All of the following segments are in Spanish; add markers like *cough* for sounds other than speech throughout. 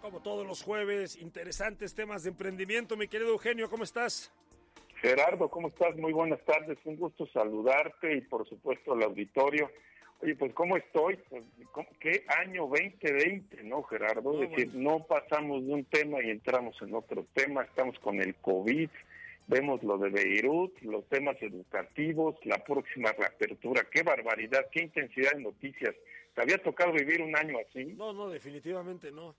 Como todos los jueves, interesantes temas de emprendimiento. Mi querido Eugenio, ¿cómo estás? Gerardo, ¿cómo estás? Muy buenas tardes. Un gusto saludarte y por supuesto al auditorio. Oye, pues ¿cómo estoy? Pues, ¿Qué año 2020, no, Gerardo? es decir, no pasamos de un tema y entramos en otro tema. Estamos con el COVID, vemos lo de Beirut, los temas educativos, la próxima reapertura. ¡Qué barbaridad! ¡Qué intensidad de noticias! ¿Te había tocado vivir un año así? No, no, definitivamente no.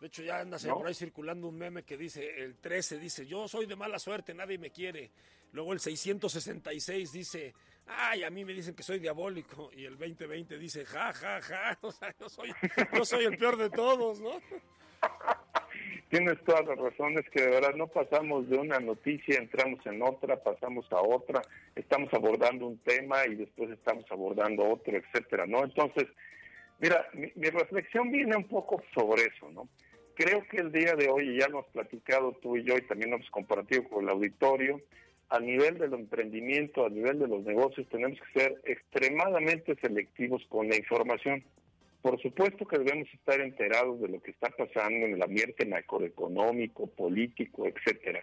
De hecho, ya anda por ahí circulando un meme que dice, el 13 dice, yo soy de mala suerte, nadie me quiere. Luego el 666 dice, ay, a mí me dicen que soy diabólico. Y el 2020 dice, ja, ja, ja, *laughs* o sea, yo soy, yo soy el peor de todos, ¿no? *laughs* Tienes todas las razones que de verdad no pasamos de una noticia, entramos en otra, pasamos a otra, estamos abordando un tema y después estamos abordando otro, etcétera, ¿no? Entonces, mira, mi, mi reflexión viene un poco sobre eso, ¿no? Creo que el día de hoy, ya lo has platicado tú y yo y también lo hemos compartido con el auditorio, a nivel del emprendimiento, a nivel de los negocios, tenemos que ser extremadamente selectivos con la información. Por supuesto que debemos estar enterados de lo que está pasando en el ambiente macroeconómico, político, etcétera.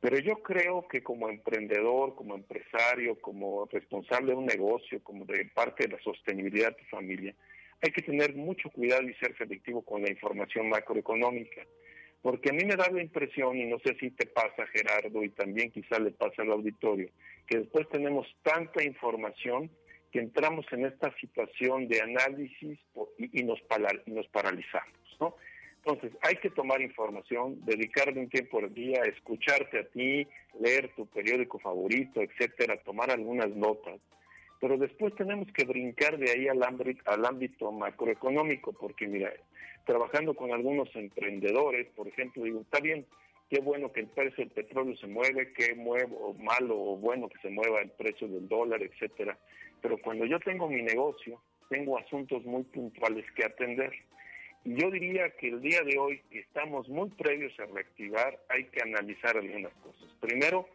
Pero yo creo que como emprendedor, como empresario, como responsable de un negocio, como de parte de la sostenibilidad de tu familia, hay que tener mucho cuidado y ser selectivo con la información macroeconómica, porque a mí me da la impresión, y no sé si te pasa Gerardo, y también quizá le pasa al auditorio, que después tenemos tanta información que entramos en esta situación de análisis y, nos, paralizamos, ¿no? Entonces, hay que tomar información, dedicarle un tiempo al día, escucharte a ti, leer tu periódico favorito, etcétera, tomar algunas notas pero después tenemos que brincar de ahí al ámbito, al ámbito macroeconómico, porque mira, trabajando con algunos emprendedores, por ejemplo, digo, está bien, qué bueno que el precio del petróleo se mueve, qué muevo, malo o bueno que se mueva el precio del dólar, etcétera. Pero cuando yo tengo mi negocio, tengo asuntos muy puntuales que atender. Yo diría que el día de hoy, que estamos muy previos a reactivar, hay que analizar algunas cosas. Primero,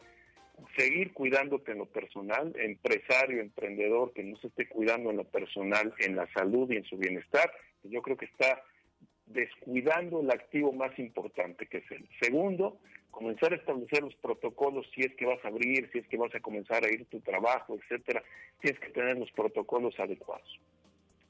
seguir cuidándote en lo personal, empresario, emprendedor que no se esté cuidando en lo personal, en la salud y en su bienestar, yo creo que está descuidando el activo más importante que es él. Segundo, comenzar a establecer los protocolos si es que vas a abrir, si es que vas a comenzar a ir tu trabajo, etcétera, tienes que tener los protocolos adecuados.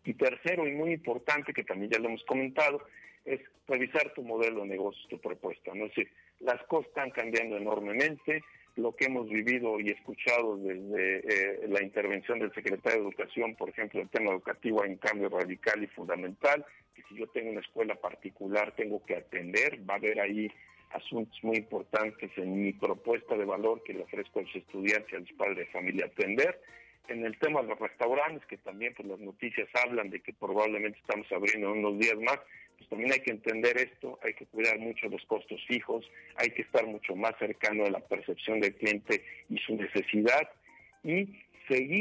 Y tercero, y muy importante, que también ya lo hemos comentado, es revisar tu modelo de negocio, tu propuesta. ¿no? Es decir, las cosas están cambiando enormemente, lo que hemos vivido y escuchado desde eh, la intervención del secretario de Educación, por ejemplo, el tema educativo hay un cambio radical y fundamental, que si yo tengo una escuela particular tengo que atender, va a haber ahí asuntos muy importantes en mi propuesta de valor que le ofrezco a los estudiantes y a los padres de familia atender. En el tema de los restaurantes, que también pues las noticias hablan de que probablemente estamos abriendo en unos días más, pues también hay que entender esto, hay que cuidar mucho los costos fijos, hay que estar mucho más cercano a la percepción del cliente y su necesidad y seguir